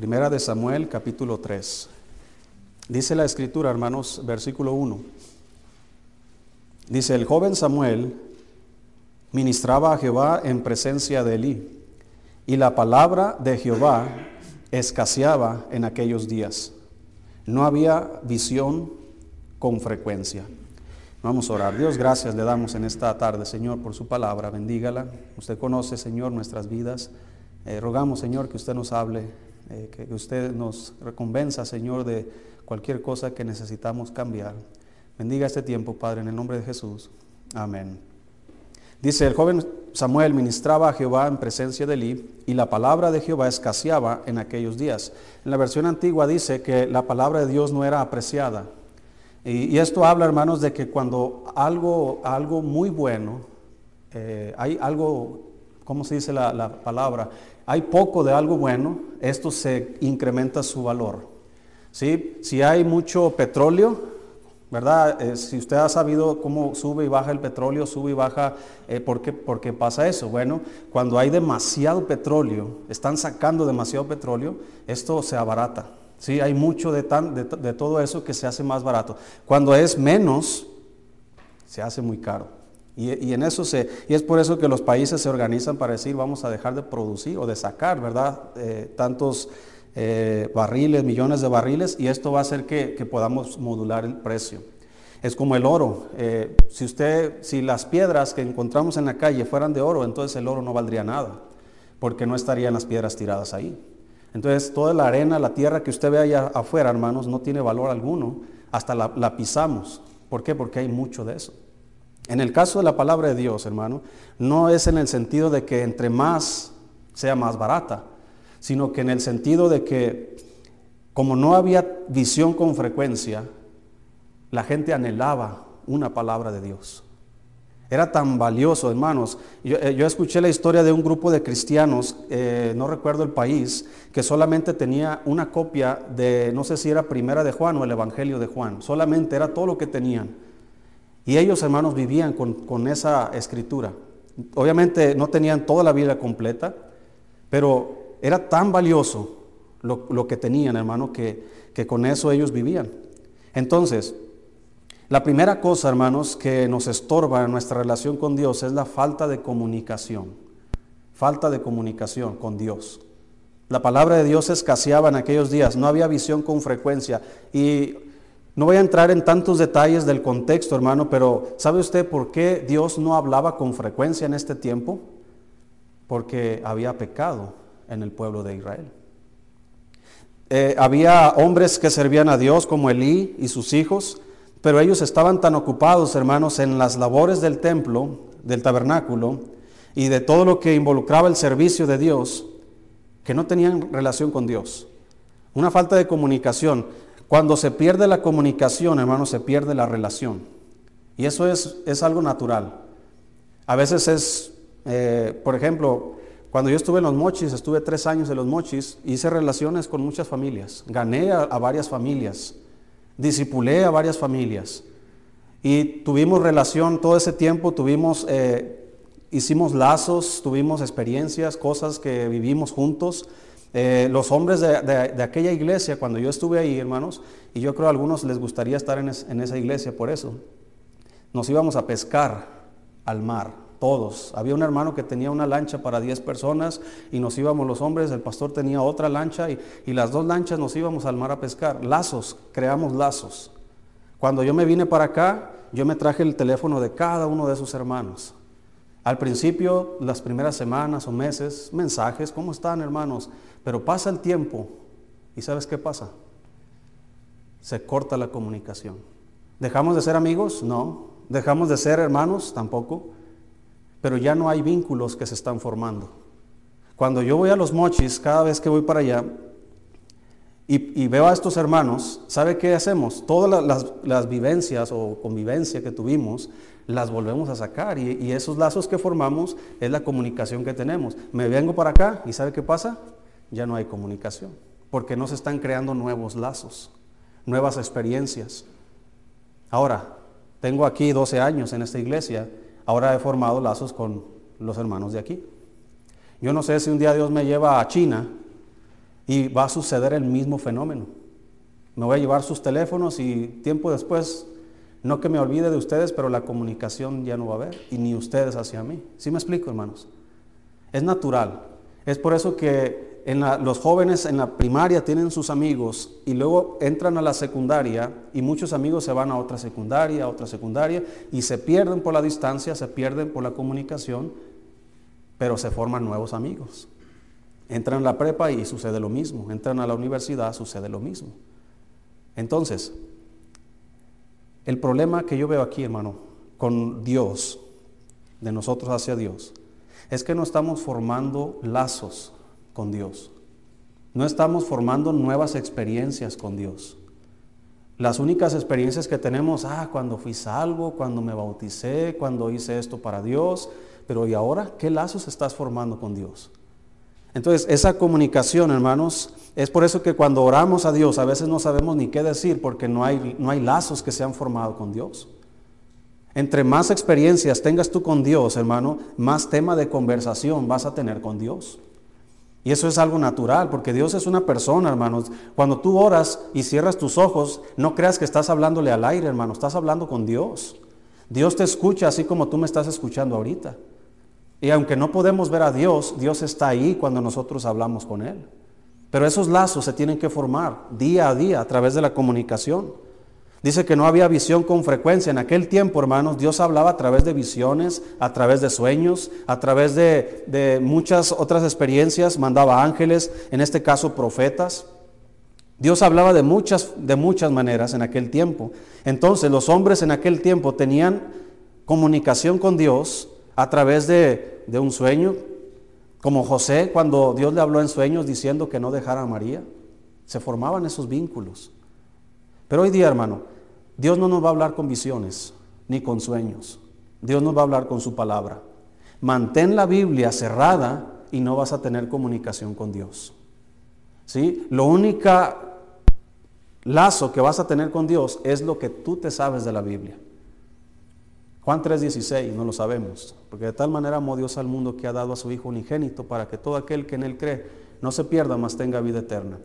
Primera de Samuel, capítulo 3. Dice la escritura, hermanos, versículo 1. Dice, el joven Samuel ministraba a Jehová en presencia de Elí, y la palabra de Jehová escaseaba en aquellos días. No había visión con frecuencia. Vamos a orar. Dios, gracias le damos en esta tarde, Señor, por su palabra. Bendígala. Usted conoce, Señor, nuestras vidas. Eh, rogamos, Señor, que usted nos hable, eh, que usted nos recompensa, Señor, de cualquier cosa que necesitamos cambiar. Bendiga este tiempo, Padre, en el nombre de Jesús. Amén. Dice, el joven Samuel ministraba a Jehová en presencia de Elí y la palabra de Jehová escaseaba en aquellos días. En la versión antigua dice que la palabra de Dios no era apreciada. Y, esto habla, hermanos, de que cuando algo, algo muy bueno, eh, hay algo, ¿cómo se dice la palabra? Hay poco de algo bueno, esto se incrementa su valor. ¿Sí? Si hay mucho petróleo, ¿verdad? Eh, si usted ha sabido cómo sube y baja el petróleo, sube y baja, eh, ¿por, qué, pasa eso? Bueno, cuando hay demasiado petróleo, están sacando demasiado petróleo, esto se abarata. ¿sí? Hay mucho de, tan, de, todo eso que se hace más barato. Cuando es menos, se hace muy caro. Y, en eso se, y es por eso que los países se organizan para decir vamos a dejar de producir o de sacar, ¿verdad? Eh, tantos eh, barriles, millones de barriles, y esto va a hacer que, podamos modular el precio. Es como el oro. Eh, si usted, si las piedras que encontramos en la calle fueran de oro, entonces el oro no valdría nada, porque no estarían las piedras tiradas ahí. Entonces toda la arena, la tierra que usted ve allá afuera, hermanos, no tiene valor alguno, hasta la, la pisamos. ¿Por qué? Porque hay mucho de eso. En el caso de la palabra de Dios, hermano, no es en el sentido de que entre más sea más barata, sino que en el sentido de que como no había visión con frecuencia, la gente anhelaba una palabra de Dios. Era tan valioso, hermanos. Yo, eh, escuché la historia de un grupo de cristianos, eh, no recuerdo el país, que solamente tenía una copia de, no sé si era Primera de Juan o el Evangelio de Juan. Solamente era todo lo que tenían. Y ellos, hermanos, vivían con, con esa escritura. Obviamente no tenían toda la Biblia completa, pero era tan valioso lo, que tenían, hermano, que, que con eso ellos vivían. Entonces, la primera cosa, hermanos, que nos estorba en nuestra relación con Dios es la falta de comunicación. Falta de comunicación con Dios. La palabra de Dios escaseaba en aquellos días, no había visión con frecuencia. Y no voy a entrar en tantos detalles del contexto, hermano, pero ¿sabe usted por qué Dios no hablaba con frecuencia en este tiempo? Porque había pecado en el pueblo de Israel. Eh, había hombres que servían a Dios como Elí y sus hijos, pero ellos estaban tan ocupados, hermanos, en las labores del templo, del tabernáculo y de todo lo que involucraba el servicio de Dios, que no tenían relación con Dios. Una falta de comunicación. Cuando se pierde la comunicación, hermanos, se pierde la relación. Y eso es, es algo natural. A veces es, eh, por ejemplo, cuando yo estuve en los mochis, estuve tres años en los mochis, hice relaciones con muchas familias, gané a, varias familias, disipulé a varias familias y tuvimos relación todo ese tiempo, tuvimos, eh, hicimos lazos, tuvimos experiencias, cosas que vivimos juntos. Eh, los hombres de, aquella iglesia, cuando yo estuve ahí, hermanos, y yo creo a algunos les gustaría estar en, en esa iglesia por eso, nos íbamos a pescar al mar todos. Había un hermano que tenía una lancha para 10 personas y nos íbamos los hombres, el pastor tenía otra lancha y, las dos lanchas nos íbamos al mar a pescar. Lazos, creamos lazos. Cuando yo me vine para acá, yo me traje el teléfono de cada uno de sus hermanos. Al principio, las primeras semanas o meses, mensajes, ¿cómo están hermanos? Pero pasa el tiempo y ¿sabes qué pasa? Se corta la comunicación. ¿Dejamos de ser amigos? No. ¿Dejamos de ser hermanos? Tampoco pero ya no hay vínculos que se están formando. Cuando yo voy a los mochis, cada vez que voy para allá, y, veo a estos hermanos, ¿sabe qué hacemos? Todas las, vivencias o convivencia que tuvimos, las volvemos a sacar y, esos lazos que formamos es la comunicación que tenemos. Me vengo para acá y ¿sabe qué pasa? Ya no hay comunicación, porque no se están creando nuevos lazos, nuevas experiencias. Ahora, tengo aquí 12 años en esta iglesia ahora he formado lazos con los hermanos de aquí. Yo no sé si un día Dios me lleva a China y va a suceder el mismo fenómeno. Me voy a llevar sus teléfonos y tiempo después, no que me olvide de ustedes, pero la comunicación ya no va a haber y ni ustedes hacia mí. ¿Sí me explico, hermanos? Es natural. Es por eso que en los jóvenes en la primaria tienen sus amigos y luego entran a la secundaria y muchos amigos se van a otra secundaria, a otra secundaria y se pierden por la distancia, se pierden por la comunicación, pero se forman nuevos amigos. Entran a la prepa y sucede lo mismo, entran a la universidad, sucede lo mismo. Entonces, el problema que yo veo aquí, hermano, con Dios, de nosotros hacia Dios, es que no estamos formando lazos con Dios. No estamos formando nuevas experiencias con Dios. Las únicas experiencias que tenemos, ah, cuando fui salvo, cuando me bauticé, cuando hice esto para Dios, pero ¿y ahora qué lazos estás formando con Dios? Entonces, esa comunicación, hermanos, es por eso que cuando oramos a Dios a veces no sabemos ni qué decir porque no hay, no hay lazos que se han formado con Dios. Entre más experiencias tengas tú con Dios, hermano, más tema de conversación vas a tener con Dios. Y eso es algo natural, porque Dios es una persona, hermanos. Cuando tú oras y cierras tus ojos, no creas que estás hablándole al aire, hermano, estás hablando con Dios. Dios te escucha así como tú me estás escuchando ahorita. Y aunque no podemos ver a Dios, Dios está ahí cuando nosotros hablamos con Él. Pero esos lazos se tienen que formar día a día a través de la comunicación. Dice que no había visión con frecuencia. En aquel tiempo, hermanos, Dios hablaba a través de visiones, a través de sueños, a través de, muchas otras experiencias. Mandaba ángeles, en este caso profetas. Dios hablaba de muchas, de muchas maneras en aquel tiempo. Entonces los hombres en aquel tiempo tenían comunicación con Dios a través de, un sueño, como José cuando Dios le habló en sueños diciendo que no dejara a María. Se formaban esos vínculos. Pero hoy día, hermano, Dios no nos va a hablar con visiones ni con sueños. Dios nos va a hablar con su palabra. Mantén la Biblia cerrada y no vas a tener comunicación con Dios. ¿Sí? Lo único lazo que vas a tener con Dios es lo que tú te sabes de la Biblia. Juan 3:16, no lo sabemos, porque de tal manera amó Dios al mundo que ha dado a su Hijo unigénito para que todo aquel que en Él cree no se pierda, mas tenga vida eterna.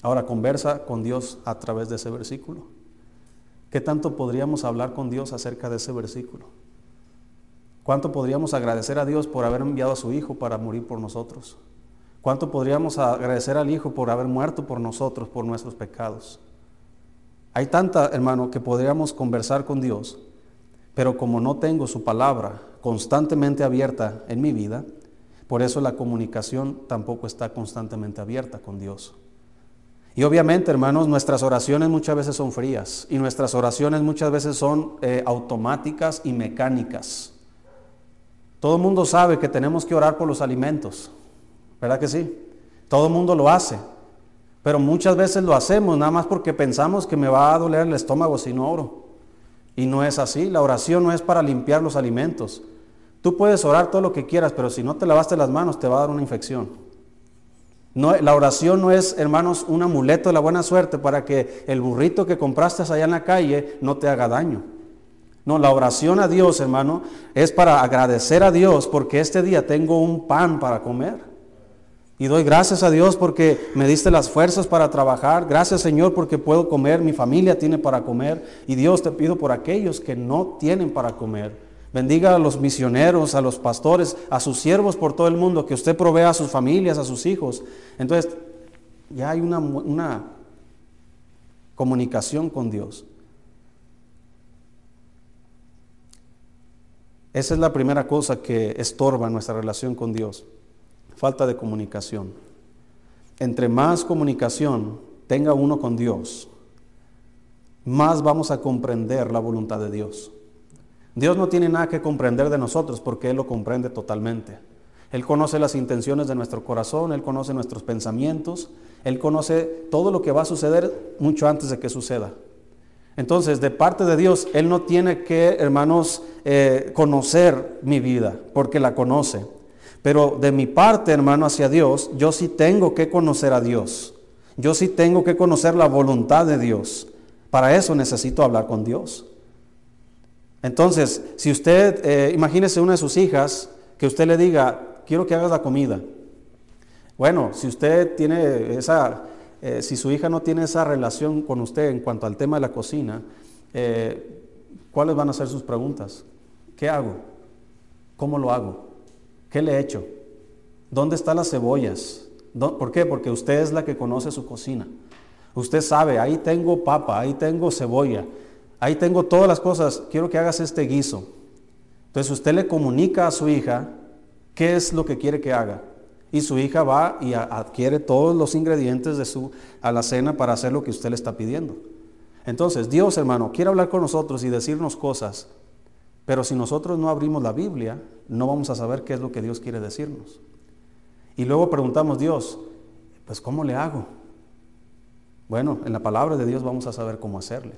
Ahora conversa con Dios a través de ese versículo. ¿Qué tanto podríamos hablar con Dios acerca de ese versículo? ¿Cuánto podríamos agradecer a Dios por haber enviado a su Hijo para morir por nosotros? ¿Cuánto podríamos agradecer al Hijo por haber muerto por nosotros, por nuestros pecados? Hay tanta, hermano, que podríamos conversar con Dios pero como no tengo su palabra constantemente abierta en mi vida, por eso la comunicación tampoco está constantemente abierta con Dios. Y obviamente, hermanos, nuestras oraciones muchas veces son frías y nuestras oraciones muchas veces son eh, automáticas y mecánicas. Todo el mundo sabe que tenemos que orar por los alimentos, ¿verdad que sí? Todo el mundo lo hace, pero muchas veces lo hacemos nada más porque pensamos que me va a doler el estómago si no oro. Y no es así, la oración no es para limpiar los alimentos. Tú puedes orar todo lo que quieras, pero si no te lavaste las manos te va a dar una infección. No, la oración no es, hermanos, un amuleto de la buena suerte para que el burrito que compraste allá en la calle no te haga daño. No, la oración a Dios, hermano, es para agradecer a Dios porque este día tengo un pan para comer. Y doy gracias a Dios porque me diste las fuerzas para trabajar. Gracias Señor porque puedo comer, mi familia tiene para comer. Y Dios te pido por aquellos que no tienen para comer. Bendiga a los misioneros, a los pastores, a sus siervos por todo el mundo, que usted provea a sus familias, a sus hijos. Entonces, ya hay una, una comunicación con Dios. Esa es la primera cosa que estorba nuestra relación con Dios falta de comunicación. Entre más comunicación tenga uno con Dios, más vamos a comprender la voluntad de Dios. Dios no tiene nada que comprender de nosotros porque Él lo comprende totalmente. Él conoce las intenciones de nuestro corazón, Él conoce nuestros pensamientos, Él conoce todo lo que va a suceder mucho antes de que suceda. Entonces, de parte de Dios, Él no tiene que, hermanos, eh, conocer mi vida, porque la conoce. Pero de mi parte, hermano, hacia Dios, yo sí tengo que conocer a Dios. Yo sí tengo que conocer la voluntad de Dios. Para eso necesito hablar con Dios. Entonces, si usted, eh, imagínese una de sus hijas, que usted le diga, quiero que hagas la comida. Bueno, si usted tiene esa, eh, si su hija no tiene esa relación con usted en cuanto al tema de la cocina, eh, ¿cuáles van a ser sus preguntas? ¿Qué hago? ¿Cómo lo hago? ¿Qué le he hecho? ¿Dónde están las cebollas? ¿Por qué? Porque usted es la que conoce su cocina. Usted sabe, ahí tengo papa, ahí tengo cebolla, ahí tengo todas las cosas, quiero que hagas este guiso. Entonces usted le comunica a su hija qué es lo que quiere que haga. Y su hija va y adquiere todos los ingredientes de su alacena para hacer lo que usted le está pidiendo. Entonces, Dios, hermano, quiere hablar con nosotros y decirnos cosas, pero si nosotros no abrimos la Biblia, no vamos a saber qué es lo que Dios quiere decirnos. Y luego preguntamos, Dios, pues ¿cómo le hago? Bueno, en la palabra de Dios vamos a saber cómo hacerle.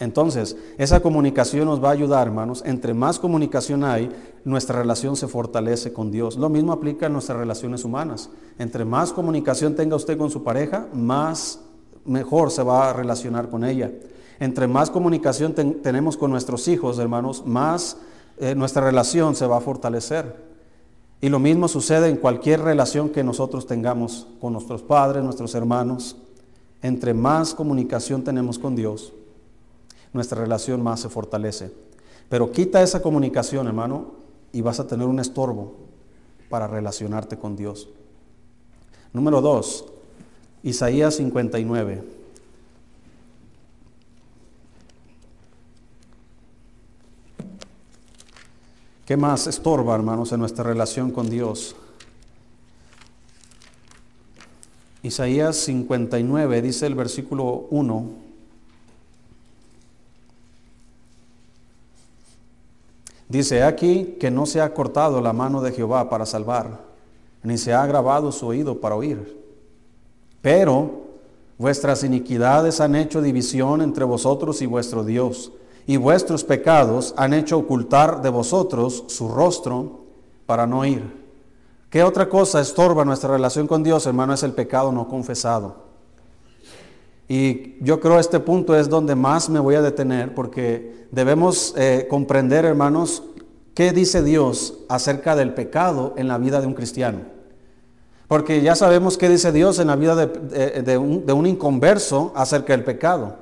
Entonces, esa comunicación nos va a ayudar, hermanos. Entre más comunicación hay, nuestra relación se fortalece con Dios. Lo mismo aplica en nuestras relaciones humanas. Entre más comunicación tenga usted con su pareja, más mejor se va a relacionar con ella. Entre más comunicación tenemos con nuestros hijos, hermanos, más eh, nuestra relación se va a fortalecer. Y lo mismo sucede en cualquier relación que nosotros tengamos con nuestros padres, nuestros hermanos. Entre más comunicación tenemos con Dios, nuestra relación más se fortalece. Pero quita esa comunicación, hermano, y vas a tener un estorbo para relacionarte con Dios. Número dos, Isaías 59. ¿Qué más estorba, hermanos, en nuestra relación con Dios? Isaías 59 dice el versículo 1. Dice aquí que no se ha cortado la mano de Jehová para salvar, ni se ha agravado su oído para oír. Pero vuestras iniquidades han hecho división entre vosotros y vuestro Dios, y vuestros pecados han hecho ocultar de vosotros su rostro para no oír. ¿Qué otra cosa estorba nuestra relación con Dios, hermano? Es el pecado no confesado. Y yo creo este punto es donde más me voy a detener porque debemos eh, comprender, hermanos, qué dice Dios acerca del pecado en la vida de un cristiano. Porque ya sabemos qué dice Dios en la vida de un inconverso acerca del pecado.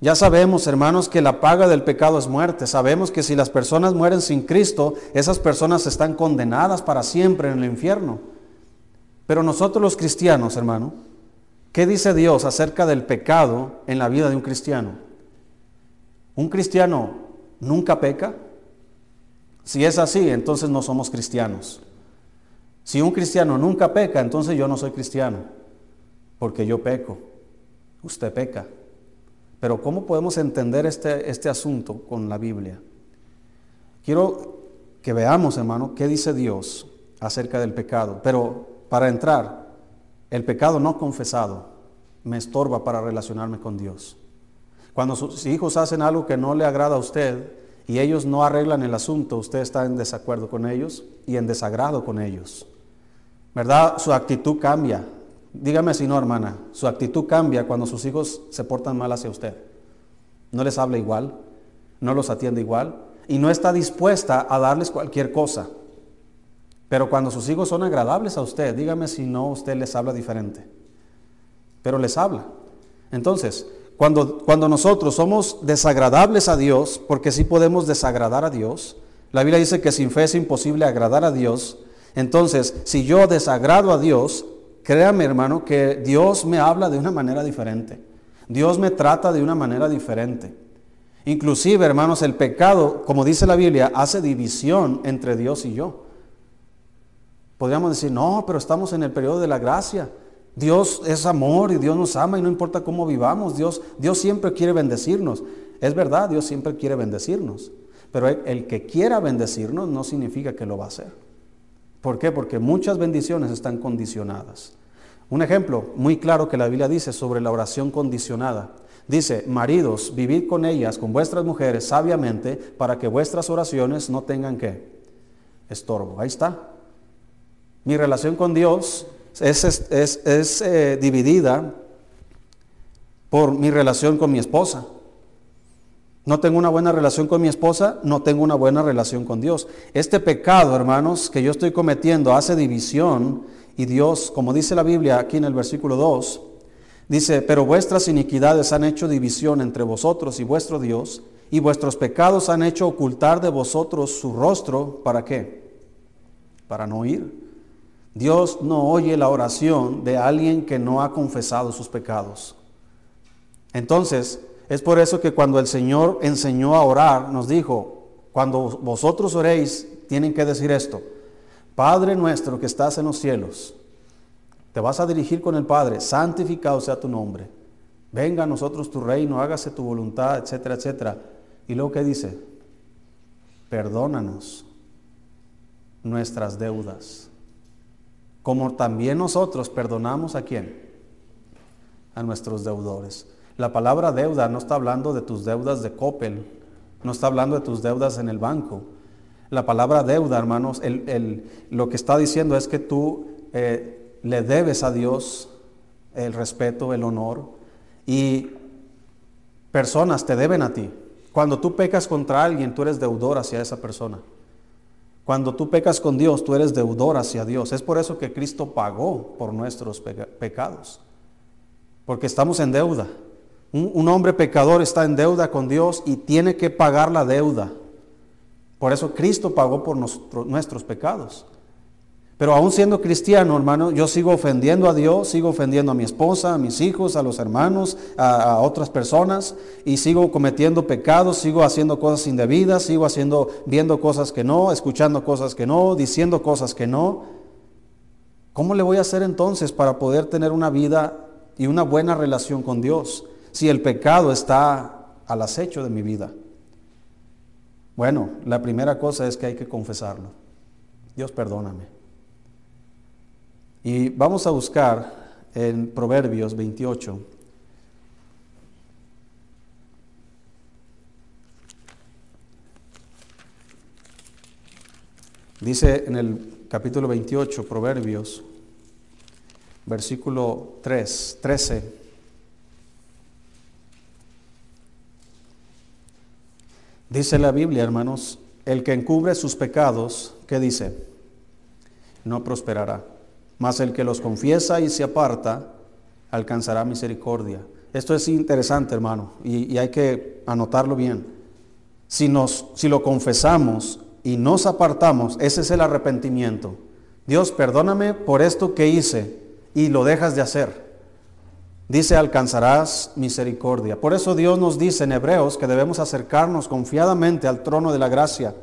Ya sabemos, hermanos, que la paga del pecado es muerte. Sabemos que si las personas mueren sin Cristo, esas personas están condenadas para siempre en el infierno. Pero nosotros los cristianos, hermano, ¿qué dice Dios acerca del pecado en la vida de un cristiano? ¿Un cristiano nunca peca? Si es así, entonces no somos cristianos. Si un cristiano nunca peca, entonces yo no soy cristiano, porque yo peco. Usted peca. Pero ¿cómo podemos entender este, este asunto con la Biblia? Quiero que veamos, hermano, qué dice Dios acerca del pecado. Pero para entrar, el pecado no confesado me estorba para relacionarme con Dios. Cuando sus hijos hacen algo que no le agrada a usted y ellos no arreglan el asunto, usted está en desacuerdo con ellos y en desagrado con ellos. ¿Verdad? Su actitud cambia. Dígame si no, hermana, su actitud cambia cuando sus hijos se portan mal hacia usted. No les habla igual, no los atiende igual y no está dispuesta a darles cualquier cosa. Pero cuando sus hijos son agradables a usted, dígame si no usted les habla diferente. Pero les habla. Entonces, cuando, cuando nosotros somos desagradables a Dios, porque sí podemos desagradar a Dios, la Biblia dice que sin fe es imposible agradar a Dios. Entonces, si yo desagrado a Dios, Créame, hermano, que Dios me habla de una manera diferente. Dios me trata de una manera diferente. Inclusive, hermanos, el pecado, como dice la Biblia, hace división entre Dios y yo. Podríamos decir, no, pero estamos en el periodo de la gracia. Dios es amor y Dios nos ama y no importa cómo vivamos, Dios, Dios siempre quiere bendecirnos. Es verdad, Dios siempre quiere bendecirnos. Pero el que quiera bendecirnos no significa que lo va a hacer. ¿Por qué? Porque muchas bendiciones están condicionadas. Un ejemplo muy claro que la Biblia dice sobre la oración condicionada. Dice, maridos, vivid con ellas, con vuestras mujeres, sabiamente, para que vuestras oraciones no tengan que estorbo. Ahí está. Mi relación con Dios es, eh, dividida por mi relación con mi esposa. No tengo una buena relación con mi esposa, no tengo una buena relación con Dios. Este pecado, hermanos, que yo estoy cometiendo hace división Y Dios, como dice la Biblia aquí en el versículo 2, dice, pero vuestras iniquidades han hecho división entre vosotros y vuestro Dios, y vuestros pecados han hecho ocultar de vosotros su rostro. ¿Para qué? Para no oír. Dios no oye la oración de alguien que no ha confesado sus pecados. Entonces, es por eso que cuando el Señor enseñó a orar, nos dijo, cuando vosotros oréis, tienen que decir esto, Padre nuestro que estás en los cielos, te vas a dirigir con el Padre, santificado sea tu nombre, venga a nosotros tu reino, hágase tu voluntad, etcétera, etcétera. Y luego que dice, perdónanos nuestras deudas como también nosotros perdonamos a quién? A nuestros deudores. La palabra deuda no está hablando de tus deudas de Coppel, no está hablando de tus deudas en el banco. La palabra deuda, hermanos, lo que está diciendo es que tú eh, le debes a Dios el respeto, el honor, y personas te deben a ti. Cuando tú pecas contra alguien, tú eres deudor hacia esa persona. Cuando tú pecas con Dios, tú eres deudor hacia Dios. Es por eso que Cristo pagó por nuestros pecados. Porque estamos en deuda. Un, hombre pecador está en deuda con Dios y tiene que pagar la deuda. Por eso Cristo pagó por nuestros pecados. Pero aún siendo cristiano, hermano, yo sigo ofendiendo a Dios, sigo ofendiendo a mi esposa, a mis hijos, a los hermanos, a, otras personas, y sigo cometiendo pecados, sigo haciendo cosas indebidas, sigo haciendo, viendo cosas que no, escuchando cosas que no, diciendo cosas que no. ¿Cómo le voy a hacer entonces para poder tener una vida y una buena relación con Dios si el pecado está al acecho de mi vida? Bueno, la primera cosa es que hay que confesarlo. Dios perdóname. Y vamos a buscar en Proverbios 28. Dice en el capítulo 28, Proverbios, versículo 3, 13. Dice la Biblia, hermanos, el que encubre sus pecados, ¿qué dice? No prosperará mas el que los confiesa y se aparta alcanzará misericordia. Esto es interesante, hermano, y, hay que anotarlo bien. Si, nos, si lo confesamos y nos apartamos, ese es el arrepentimiento. Dios, perdóname por esto que hice y lo dejas de hacer. Dice, alcanzarás misericordia. Por eso Dios nos dice en Hebreos que debemos acercarnos confiadamente al trono de la gracia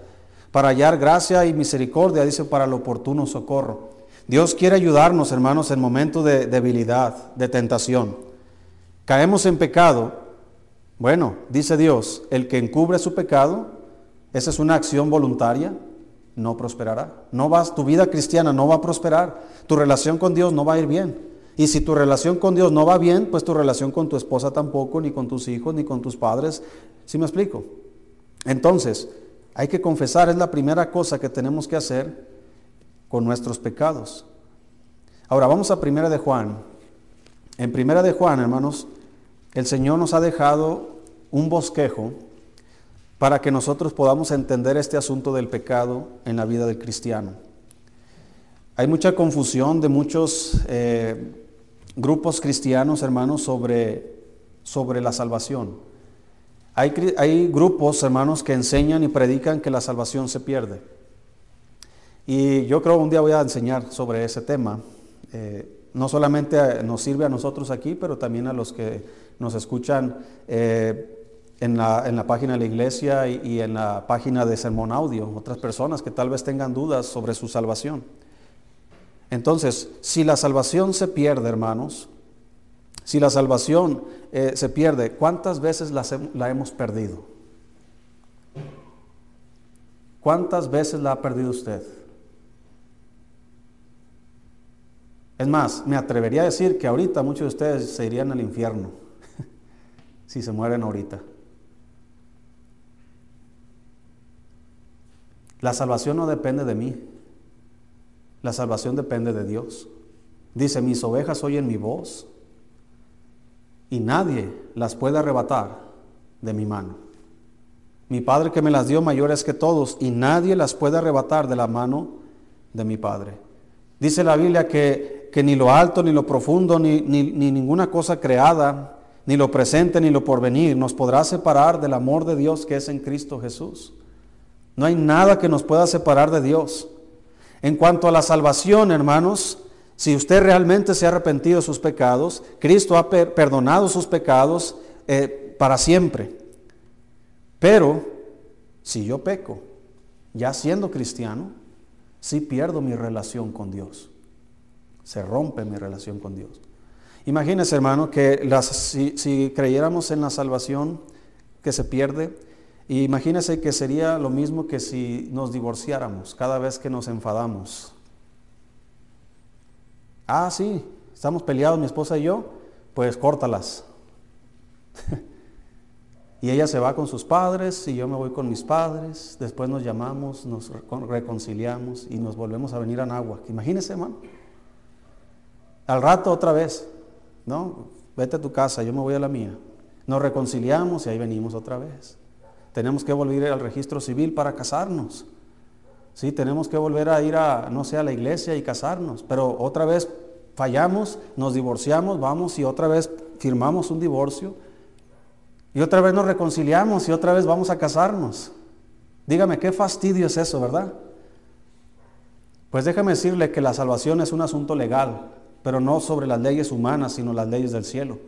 para hallar gracia y misericordia, dice, para el oportuno socorro. Dios quiere ayudarnos, hermanos, en momentos de debilidad, de tentación. Caemos en pecado. Bueno, dice Dios, el que encubre su pecado, esa es una acción voluntaria, no prosperará. No vas, tu vida cristiana no va a prosperar. Tu relación con Dios no va a ir bien. Y si tu relación con Dios no va bien, pues tu relación con tu esposa tampoco, ni con tus hijos, ni con tus padres. ¿Sí me explico? Entonces, hay que confesar, es la primera cosa que tenemos que hacer con nuestros pecados. Ahora vamos a Primera de Juan. En Primera de Juan, hermanos, el Señor nos ha dejado un bosquejo para que nosotros podamos entender este asunto del pecado en la vida del cristiano. Hay mucha confusión de muchos eh, grupos cristianos, hermanos, sobre, sobre la salvación. Hay, hay grupos, hermanos, que enseñan y predican que la salvación se pierde. Y yo creo un día voy a enseñar sobre ese tema. Eh, no solamente nos sirve a nosotros aquí, pero también a los que nos escuchan eh, en, la, página de la iglesia y, y, en la página de Sermón Audio, otras personas que tal vez tengan dudas sobre su salvación. Entonces, si la salvación se pierde, hermanos, si la salvación eh, se pierde, ¿cuántas veces la hemos perdido? ¿Cuántas veces la ha perdido usted? Es más, me atrevería a decir que ahorita muchos de ustedes se irían al infierno si se mueren ahorita. La salvación no depende de mí. La salvación depende de Dios. Dice, mis ovejas oyen mi voz y nadie las puede arrebatar de mi mano. Mi Padre que me las dio mayores que todos y nadie las puede arrebatar de la mano de mi Padre. Dice la Biblia que, que ni lo alto, ni lo profundo, ni, ni, ni ninguna cosa creada, ni lo presente, ni lo porvenir, nos podrá separar del amor de Dios que es en Cristo Jesús. No hay nada que nos pueda separar de Dios. En cuanto a la salvación, hermanos, si usted realmente se ha arrepentido de sus pecados, Cristo ha perdonado sus pecados eh, para siempre. Pero si yo peco, ya siendo cristiano, sí pierdo mi relación con Dios. Se rompe mi relación con Dios. Imagínese, hermano, que si, si creyéramos en la salvación que se pierde, imagínese que sería lo mismo que si nos divorciáramos cada vez que nos enfadamos. Ah, sí, estamos peleados mi esposa y yo, pues córtalas. y ella se va con sus padres y yo me voy con mis padres, después nos llamamos, nos reconciliamos y nos volvemos a venir a Nahua. Imagínese, hermano. Al rato otra vez, ¿no? Vete a tu casa, yo me voy a la mía. Nos reconciliamos y ahí venimos otra vez. Tenemos que volver al registro civil para casarnos. Sí, tenemos que volver a ir a, no sé, a la iglesia y casarnos. Pero otra vez fallamos, nos divorciamos, vamos y otra vez firmamos un divorcio. Y otra vez nos reconciliamos y otra vez vamos a casarnos. Dígame, qué fastidio es eso, ¿verdad? Pues déjame decirle que la salvación es un asunto legal pero no sobre las leyes humanas, sino las leyes del cielo.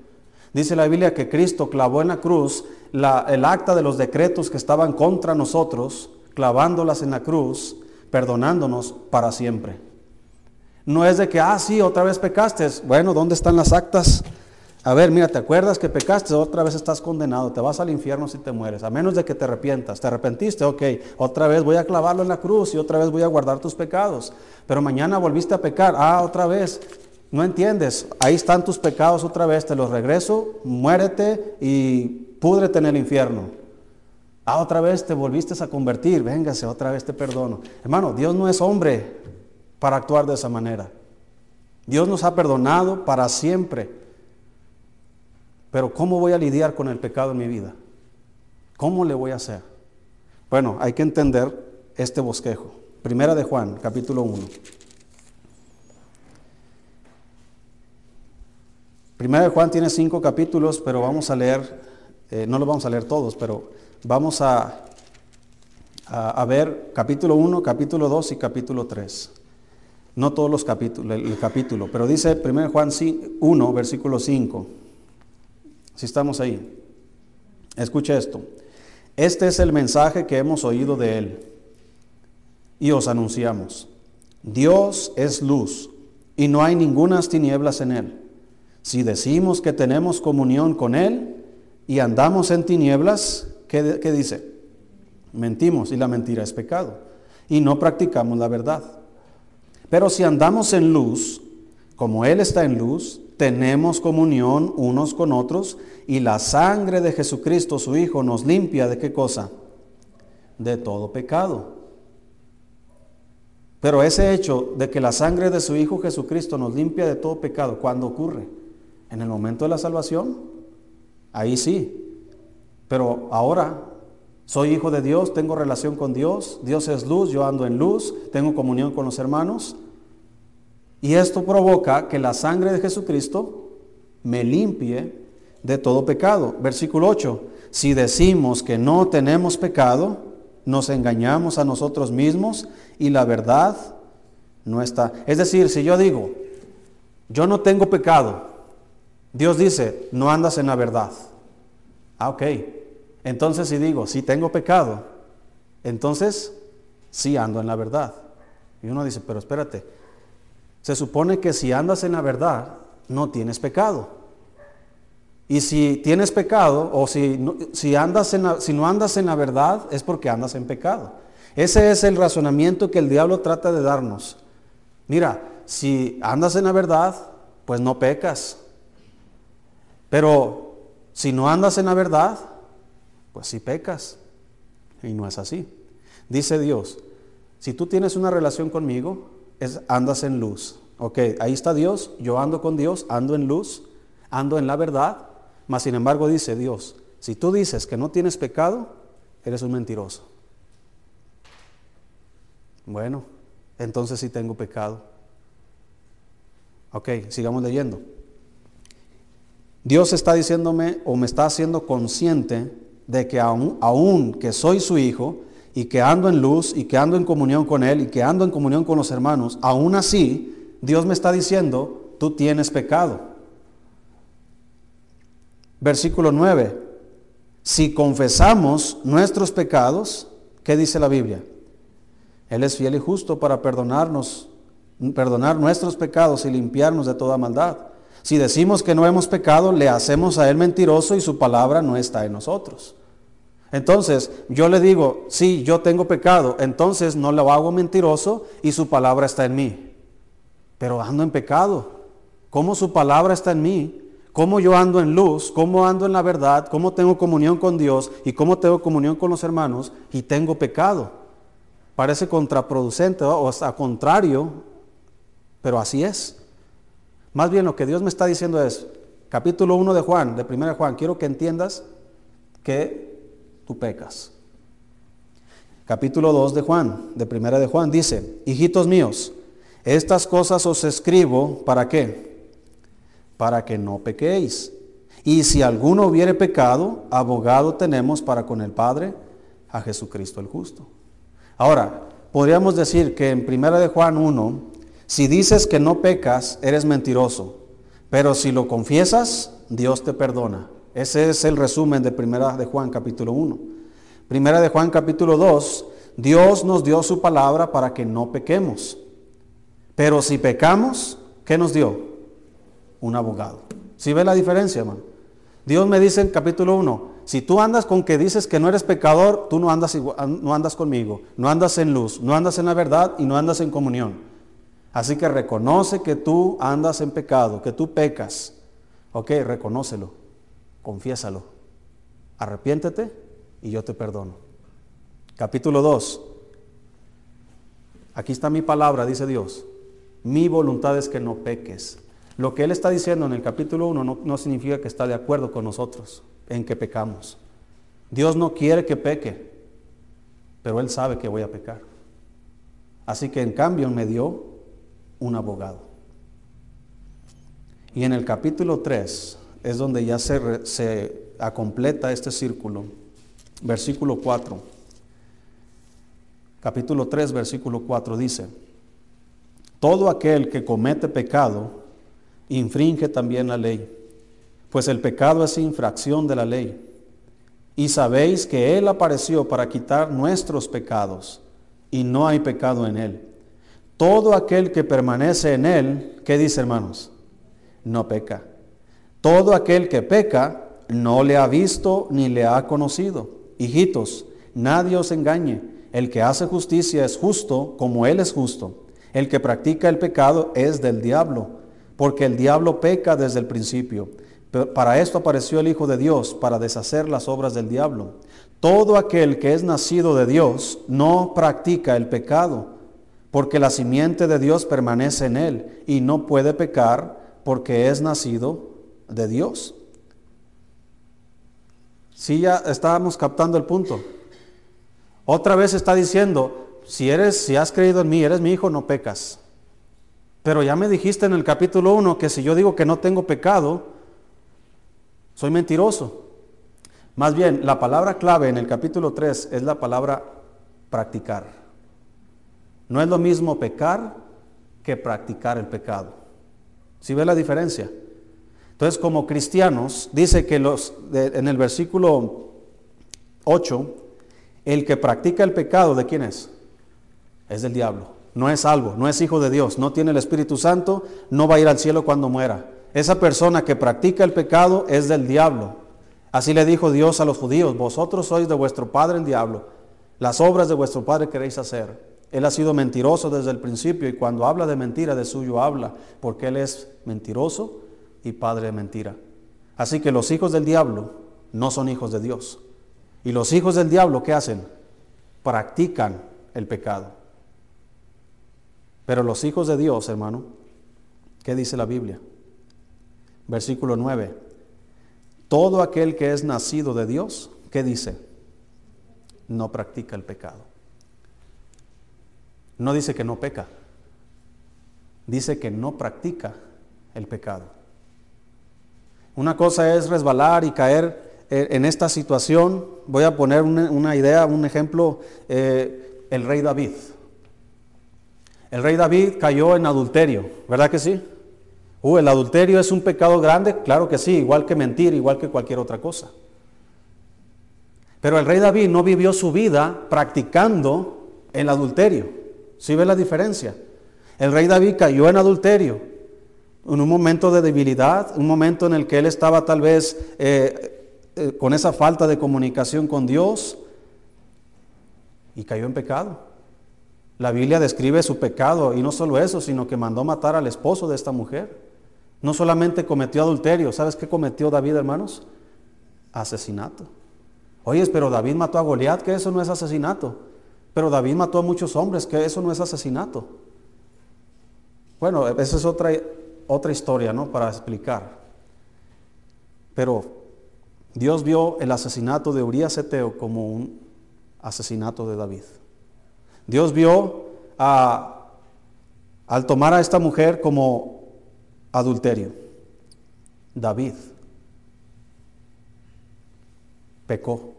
Dice la Biblia que Cristo clavó en la cruz el acta de los decretos que estaban contra nosotros, clavándolas en la cruz, perdonándonos para siempre. No es de que, ah, sí, otra vez pecaste. Bueno, ¿dónde están las actas? A ver, mira, ¿te acuerdas que pecaste? Otra vez estás condenado, te vas al infierno si te mueres, a menos de que te arrepientas. ¿Te arrepentiste? Ok, otra vez voy a clavarlo en la cruz y otra vez voy a guardar tus pecados. Pero mañana volviste a pecar, ah, otra vez, no entiendes, ahí están tus pecados otra vez, te los regreso, muérete y púdrete en el infierno. Ah, otra vez te volviste a convertir, véngase, otra vez te perdono. Hermano, Dios no es hombre para actuar de esa manera. Dios nos ha perdonado para siempre. Pero ¿cómo voy a lidiar con el pecado en mi vida? ¿Cómo le voy a hacer? Bueno, hay que entender este bosquejo. Primera de Juan, capítulo 1. Primera de Juan tiene cinco capítulos, pero vamos a leer, eh, no los vamos a leer todos, pero vamos a, a, ver capítulo 1, capítulo 2 y capítulo 3. No todos los capítulos, el, capítulo, pero dice 1 Juan 1, versículo 5. Si estamos ahí. Escuche esto. Este es el mensaje que hemos oído de Él y os anunciamos. Dios es luz y no hay ningunas tinieblas en Él. Si decimos que tenemos comunión con Él y andamos en tinieblas, ¿qué, dice? Mentimos y la mentira es pecado. Y no practicamos la verdad. Pero si andamos en luz, como Él está en luz, tenemos comunión unos con otros y la sangre de Jesucristo, su Hijo, nos limpia de qué cosa? De todo pecado. Pero ese hecho de que la sangre de su Hijo Jesucristo nos limpia de todo pecado, ¿cuándo ocurre? En el momento de la salvación, ahí sí. Pero ahora soy hijo de Dios, tengo relación con Dios, Dios es luz, yo ando en luz, tengo comunión con los hermanos. Y esto provoca que la sangre de Jesucristo me limpie de todo pecado. Versículo 8. Si decimos que no tenemos pecado, nos engañamos a nosotros mismos y la verdad no está. Es decir, si yo digo, yo no tengo pecado, Dios dice, no andas en la verdad. Ah, ok. Entonces si digo, si tengo pecado, entonces sí ando en la verdad. Y uno dice, pero espérate, se supone que si andas en la verdad, no tienes pecado. Y si tienes pecado, o si, si, andas en si no andas en la verdad, es porque andas en pecado. Ese es el razonamiento que el diablo trata de darnos. Mira, si andas en la verdad, pues no pecas. Pero si no andas en la verdad, pues sí pecas. Y no es así. Dice Dios, si tú tienes una relación conmigo, es, andas en luz. Ok, ahí está Dios, yo ando con Dios, ando en luz, ando en la verdad, mas sin embargo dice Dios, si tú dices que no tienes pecado, eres un mentiroso. Bueno, entonces sí tengo pecado. Ok, sigamos leyendo. Dios está diciéndome o me está haciendo consciente de que aún, aún que soy su hijo y que ando en luz y que ando en comunión con Él y que ando en comunión con los hermanos, aún así Dios me está diciendo, tú tienes pecado. Versículo 9. Si confesamos nuestros pecados, ¿qué dice la Biblia? Él es fiel y justo para perdonarnos, perdonar nuestros pecados y limpiarnos de toda maldad. Si decimos que no hemos pecado, le hacemos a Él mentiroso y su palabra no está en nosotros. Entonces, yo le digo, sí, yo tengo pecado, entonces no lo hago mentiroso y su palabra está en mí. Pero ando en pecado. ¿Cómo su palabra está en mí? ¿Cómo yo ando en luz? ¿Cómo ando en la verdad? ¿Cómo tengo comunión con Dios? ¿Y cómo tengo comunión con los hermanos? Y tengo pecado. Parece contraproducente o hasta contrario, pero así es. Más bien lo que Dios me está diciendo es, capítulo 1 de Juan, de 1 Juan, quiero que entiendas que tú pecas. Capítulo 2 de Juan, de 1 de Juan, dice, hijitos míos, estas cosas os escribo, ¿para qué? Para que no pequéis. Y si alguno hubiere pecado, abogado tenemos para con el Padre, a Jesucristo el justo. Ahora, podríamos decir que en Primera de Juan 1, si dices que no pecas, eres mentiroso, pero si lo confiesas, Dios te perdona. Ese es el resumen de Primera de Juan capítulo 1. Primera de Juan capítulo 2, Dios nos dio su palabra para que no pequemos. Pero si pecamos, ¿qué nos dio? Un abogado. ¿Sí ve la diferencia, hermano? Dios me dice en capítulo 1, si tú andas con que dices que no eres pecador, tú no andas, no andas conmigo, no andas en luz, no andas en la verdad y no andas en comunión. Así que reconoce que tú andas en pecado, que tú pecas. Ok, reconócelo, confiésalo, arrepiéntete y yo te perdono. Capítulo 2. Aquí está mi palabra, dice Dios. Mi voluntad es que no peques. Lo que Él está diciendo en el capítulo 1 no, no significa que está de acuerdo con nosotros en que pecamos. Dios no quiere que peque, pero Él sabe que voy a pecar. Así que en cambio me dio un abogado. Y en el capítulo 3 es donde ya se, se completa este círculo. Versículo 4. Capítulo 3, versículo 4 dice, todo aquel que comete pecado infringe también la ley pues el pecado es infracción de la ley. Y sabéis que Él apareció para quitar nuestros pecados, y no hay pecado en Él. Todo aquel que permanece en Él, ¿qué dice hermanos? No peca. Todo aquel que peca no le ha visto ni le ha conocido. Hijitos, nadie os engañe. El que hace justicia es justo como Él es justo. El que practica el pecado es del diablo, porque el diablo peca desde el principio para esto apareció el Hijo de Dios, para deshacer las obras del diablo. Todo aquel que es nacido de Dios no practica el pecado, porque la simiente de Dios permanece en él y no puede pecar porque es nacido de Dios. Si ya estábamos captando el punto. Otra vez está diciendo, si eres, si has creído en mí, eres mi hijo, no pecas. Pero ya me dijiste en el capítulo 1 que si yo digo que no tengo pecado, soy mentiroso. Más bien, la palabra clave en el capítulo 3 es la palabra practicar. No es lo mismo pecar que practicar el pecado. ¿Sí ve la diferencia? Entonces, como cristianos, dice que los, en el versículo 8, el que practica el pecado, ¿de quién es? Es del diablo. No es salvo, no es hijo de Dios, no tiene el Espíritu Santo, no va a ir al cielo cuando muera. Esa persona que practica el pecado es del diablo. Así le dijo Dios a los judíos, vosotros sois de vuestro padre el diablo, las obras de vuestro padre queréis hacer. Él ha sido mentiroso desde el principio y cuando habla de mentira de suyo habla, porque Él es mentiroso y padre de mentira. Así que los hijos del diablo no son hijos de Dios. Y los hijos del diablo, ¿qué hacen? Practican el pecado. Pero los hijos de Dios, hermano, ¿qué dice la Biblia? Versículo 9. Todo aquel que es nacido de Dios, ¿qué dice? No practica el pecado. No dice que no peca. Dice que no practica el pecado. Una cosa es resbalar y caer eh, en esta situación. Voy a poner una, idea, un ejemplo, eh, el rey David. El rey David cayó en adulterio, ¿verdad que sí? Uh, el adulterio es un pecado grande, claro que sí, igual que mentir, igual que cualquier otra cosa. Pero el rey David no vivió su vida practicando el adulterio. ¿Sí ve la diferencia? El rey David cayó en adulterio en un momento de debilidad, un momento en el que él estaba tal vez eh, eh, con esa falta de comunicación con Dios y cayó en pecado. La Biblia describe su pecado y no solo eso, sino que mandó matar al esposo de esta mujer. No solamente cometió adulterio, ¿sabes qué cometió David, hermanos? Asesinato. Oye, pero David mató a Goliat, que eso no es asesinato. Pero David mató a muchos hombres, que eso no es asesinato. Bueno, esa es otra, otra historia, ¿no? Para explicar. Pero Dios vio el asesinato de Urias Eteo como un asesinato de David. Dios vio al tomar a esta mujer como adulterio. David pecó,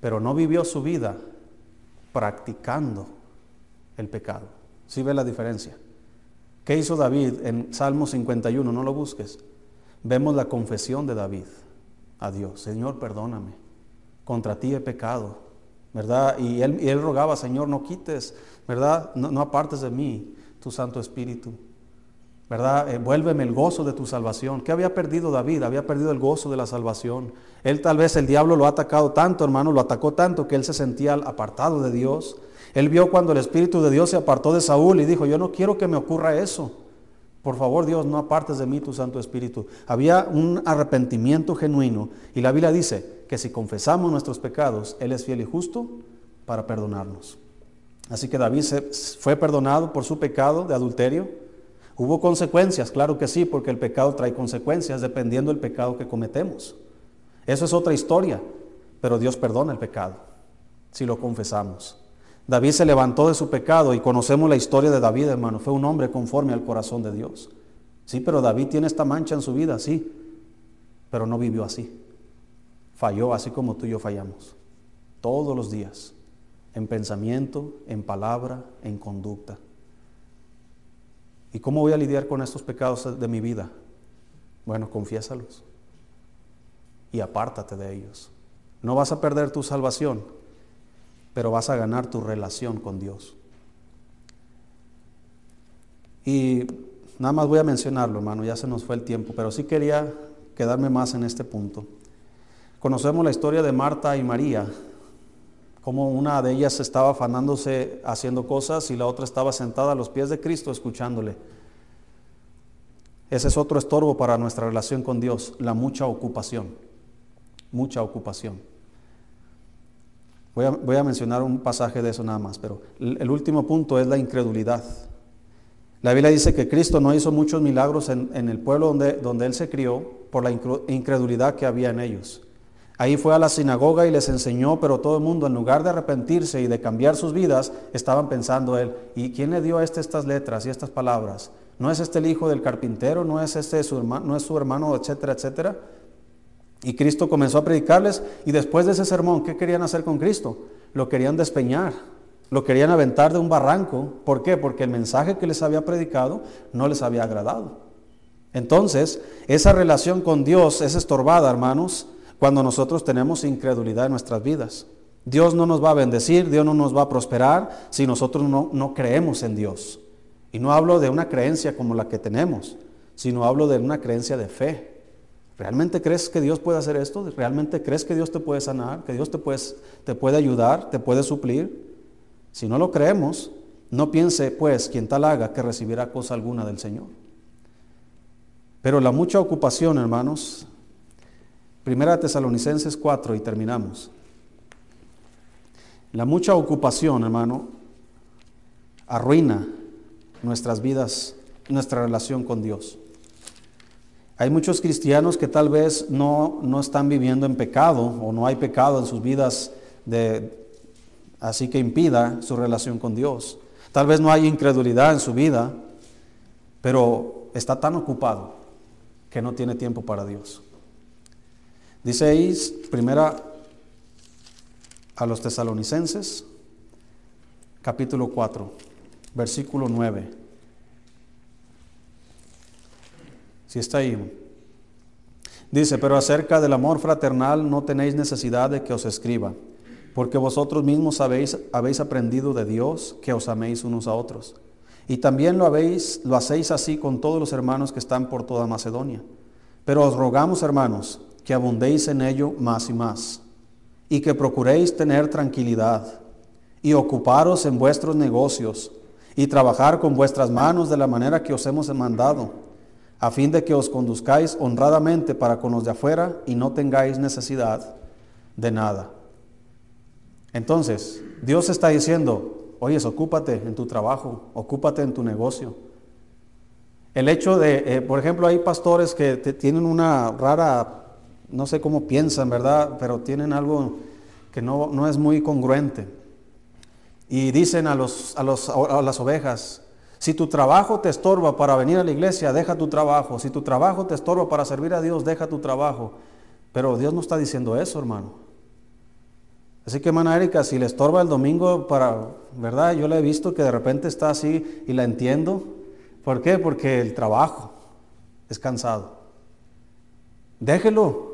pero no vivió su vida practicando el pecado. ¿Sí ve la diferencia? ¿Qué hizo David en Salmo 51? No lo busques. Vemos la confesión de David a Dios. Señor, perdóname. Contra ti he pecado. ¿Verdad? Y él, él rogaba, Señor, no quites, ¿verdad? No, no, apartes de mí tu Santo Espíritu. ¿Verdad? Eh, vuélveme el gozo de tu salvación. ¿Qué había perdido David? Había perdido el gozo de la salvación. Él tal vez el diablo lo ha atacado tanto, hermano, lo atacó tanto que él se sentía apartado de Dios. Él vio cuando el Espíritu de Dios se apartó de Saúl y dijo, yo no quiero que me ocurra eso. Por favor, Dios, no apartes de mí tu Santo Espíritu. Había un arrepentimiento genuino y la Biblia dice que si confesamos nuestros pecados, Él es fiel y justo para perdonarnos. Así que David fue perdonado por su pecado de adulterio. Hubo consecuencias, claro que sí, porque el pecado trae consecuencias dependiendo del pecado que cometemos. Eso es otra historia, pero Dios perdona el pecado si lo confesamos. David se levantó de su pecado y conocemos la historia de David, hermano. Fue un hombre conforme al corazón de Dios. Sí, pero David tiene esta mancha en su vida, sí, pero no vivió así. Falló así como tú y yo fallamos. Todos los días, en pensamiento, en palabra, en conducta. ¿Y cómo voy a lidiar con estos pecados de mi vida? Bueno, confiésalos y apártate de ellos. No vas a perder tu salvación, pero vas a ganar tu relación con Dios. Y nada más voy a mencionarlo, hermano, ya se nos fue el tiempo, pero sí quería quedarme más en este punto. Conocemos la historia de Marta y María, como una de ellas estaba afanándose haciendo cosas y la otra estaba sentada a los pies de Cristo escuchándole. Ese es otro estorbo para nuestra relación con Dios, la mucha ocupación, mucha ocupación. Voy a, mencionar un pasaje de eso nada más, pero el, último punto es la incredulidad. La Biblia dice que Cristo no hizo muchos milagros en, el pueblo donde, donde Él se crió por la incredulidad que había en ellos. Ahí fue a la sinagoga y les enseñó, pero todo el mundo, en lugar de arrepentirse y de cambiar sus vidas, estaban pensando él, ¿y quién le dio a este estas letras y estas palabras? ¿No es este el hijo del carpintero? ¿No es este su hermano, no es su hermano, etcétera, etcétera? Y Cristo comenzó a predicarles y después de ese sermón, ¿qué querían hacer con Cristo? Lo querían despeñar, lo querían aventar de un barranco. ¿Por qué? Porque el mensaje que les había predicado no les había agradado. Entonces, esa relación con Dios es estorbada, hermanos, cuando nosotros tenemos incredulidad en nuestras vidas. Dios no nos va a bendecir, Dios no nos va a prosperar si nosotros no, no creemos en Dios. Y no hablo de una creencia como la que tenemos, sino hablo de una creencia de fe. ¿Realmente crees que Dios puede hacer esto? ¿Realmente crees que Dios te puede sanar? ¿Que Dios te puede, te puede ayudar? ¿Te puede suplir? Si no lo creemos, no piense pues quien tal haga que recibirá cosa alguna del Señor. Pero la mucha ocupación, hermanos, Primera Tesalonicenses 4 y terminamos. La mucha ocupación, hermano, arruina nuestras vidas, nuestra relación con Dios. Hay muchos cristianos que tal vez no, no están viviendo en pecado o no hay pecado en sus vidas de, así que impida su relación con Dios. Tal vez no hay incredulidad en su vida, pero pero está tan ocupado que no tiene tiempo para Dios. Dice primera a los tesalonicenses, capítulo 4, versículo 9. Si está ahí. Dice, pero acerca del amor fraternal no tenéis necesidad de que os escriba, porque vosotros mismos habéis, habéis aprendido de Dios que os améis unos a otros. Y también lo, habéis, lo hacéis así con todos los hermanos que están por toda Macedonia. Pero os rogamos, hermanos, que abundéis en ello más y más, y que procuréis tener tranquilidad, y ocuparos en vuestros negocios, y trabajar con vuestras manos de la manera que os hemos mandado a fin de que os conduzcáis honradamente para con los de afuera y no tengáis necesidad de nada. Entonces, Dios está diciendo, oyes, ocúpate en tu trabajo, ocúpate en tu negocio. El hecho de, eh, por ejemplo, hay pastores que tienen una rara, no sé cómo piensan, ¿verdad? Pero tienen algo que no, no es muy congruente. Y dicen a, los, a, los, a las ovejas, si tu trabajo te estorba para venir a la iglesia, deja tu trabajo. Si tu trabajo te estorba para servir a Dios, deja tu trabajo. Pero Dios no está diciendo eso, hermano. Así que, hermana Erika, si le estorba el domingo para, ¿verdad? Yo le he visto que de repente está así y la entiendo. ¿Por qué? Porque el trabajo es cansado. Déjelo.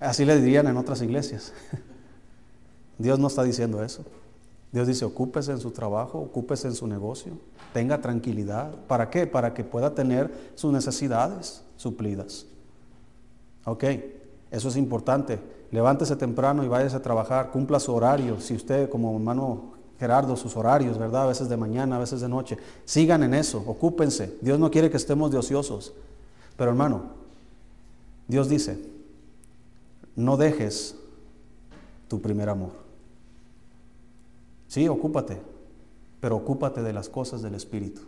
Así le dirían en otras iglesias. Dios no está diciendo eso. Dios dice, ocúpese en su trabajo, ocúpese en su negocio, tenga tranquilidad. ¿Para qué? Para que pueda tener sus necesidades suplidas. Ok, eso es importante. Levántese temprano y váyase a trabajar, cumpla su horario. Si usted, como hermano Gerardo, sus horarios, ¿verdad? A veces de mañana, a veces de noche. Sigan en eso, ocúpense. Dios no quiere que estemos de ociosos. Pero hermano, Dios dice, no dejes tu primer amor. Sí, ocúpate, pero ocúpate de las cosas del Espíritu.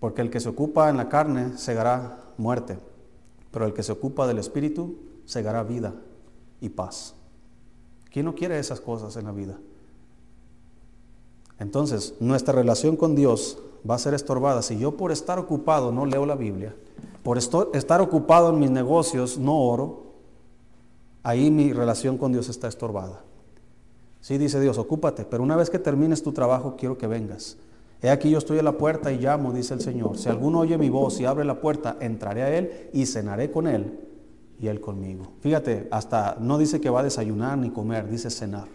Porque el que se ocupa en la carne segará muerte, pero el que se ocupa del Espíritu segará vida y paz. ¿Quién no quiere esas cosas en la vida? Entonces, nuestra relación con Dios va a ser estorbada. Si yo por estar ocupado no leo la Biblia, por estar ocupado en mis negocios no oro, ahí mi relación con Dios está estorbada. Sí, dice Dios, ocúpate, pero una vez que termines tu trabajo, quiero que vengas. He aquí yo estoy a la puerta y llamo, dice el Señor. Si alguno oye mi voz y abre la puerta, entraré a él y cenaré con él y él conmigo. Fíjate, hasta no dice que va a desayunar ni comer, dice cenar.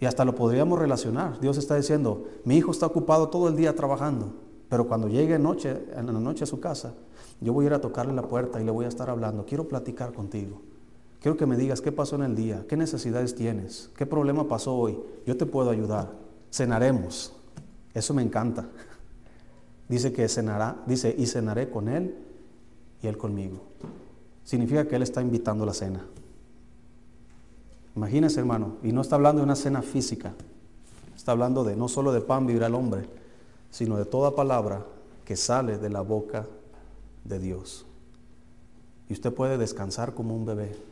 Y hasta lo podríamos relacionar. Dios está diciendo, mi hijo está ocupado todo el día trabajando, pero cuando llegue noche, en la noche a su casa, yo voy a ir a tocarle la puerta y le voy a estar hablando. Quiero platicar contigo. Quiero que me digas qué pasó en el día, qué necesidades tienes, qué problema pasó hoy. Yo te puedo ayudar. Cenaremos. Eso me encanta. Dice que cenará, dice, y cenaré con él y él conmigo. Significa que él está invitando a la cena. Imagínese, hermano, y no está hablando de una cena física. Está hablando de no solo de pan vivirá el hombre, sino de toda palabra que sale de la boca de Dios. Y usted puede descansar como un bebé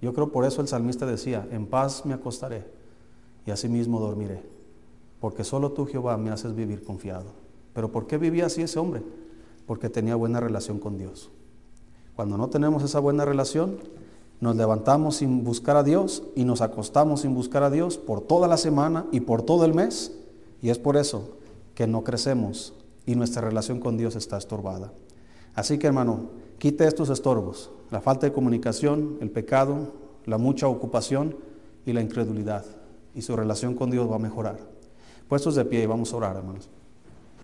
yo creo por eso el salmista decía, en paz me acostaré y asimismo dormiré, porque solo tú Jehová me haces vivir confiado. Pero ¿por qué vivía así ese hombre? Porque tenía buena relación con Dios. Cuando no tenemos esa buena relación, nos levantamos sin buscar a Dios y nos acostamos sin buscar a Dios por toda la semana y por todo el mes. Y es por eso que no crecemos y nuestra relación con Dios está estorbada. Así que hermano, quite estos estorbos, la falta de comunicación, el pecado, la mucha ocupación y la incredulidad. Y su relación con Dios va a mejorar. Puestos de pie y vamos a orar, hermanos.